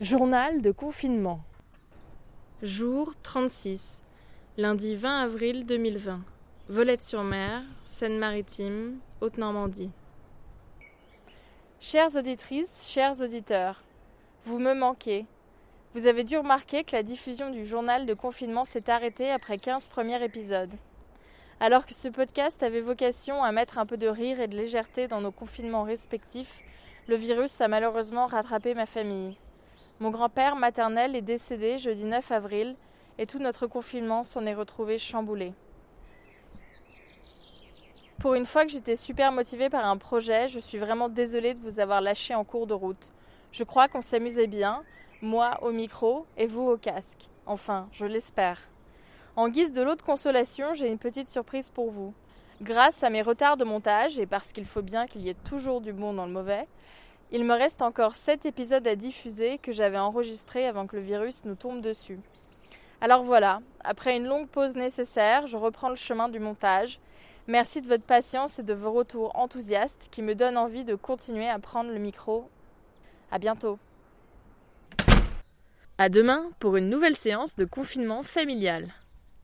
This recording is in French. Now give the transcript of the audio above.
Journal de confinement. Jour 36. Lundi 20 avril 2020. Volette-sur-Mer, Seine-Maritime, Haute-Normandie. Chères auditrices, chers auditeurs, vous me manquez. Vous avez dû remarquer que la diffusion du journal de confinement s'est arrêtée après 15 premiers épisodes. Alors que ce podcast avait vocation à mettre un peu de rire et de légèreté dans nos confinements respectifs, le virus a malheureusement rattrapé ma famille. Mon grand-père maternel est décédé jeudi 9 avril et tout notre confinement s'en est retrouvé chamboulé. Pour une fois que j'étais super motivée par un projet, je suis vraiment désolée de vous avoir lâché en cours de route. Je crois qu'on s'amusait bien, moi au micro et vous au casque. Enfin, je l'espère. En guise de lot de consolation, j'ai une petite surprise pour vous. Grâce à mes retards de montage, et parce qu'il faut bien qu'il y ait toujours du bon dans le mauvais, il me reste encore 7 épisodes à diffuser que j'avais enregistrés avant que le virus nous tombe dessus. Alors voilà, après une longue pause nécessaire, je reprends le chemin du montage. Merci de votre patience et de vos retours enthousiastes qui me donnent envie de continuer à prendre le micro. À bientôt. À demain pour une nouvelle séance de confinement familial.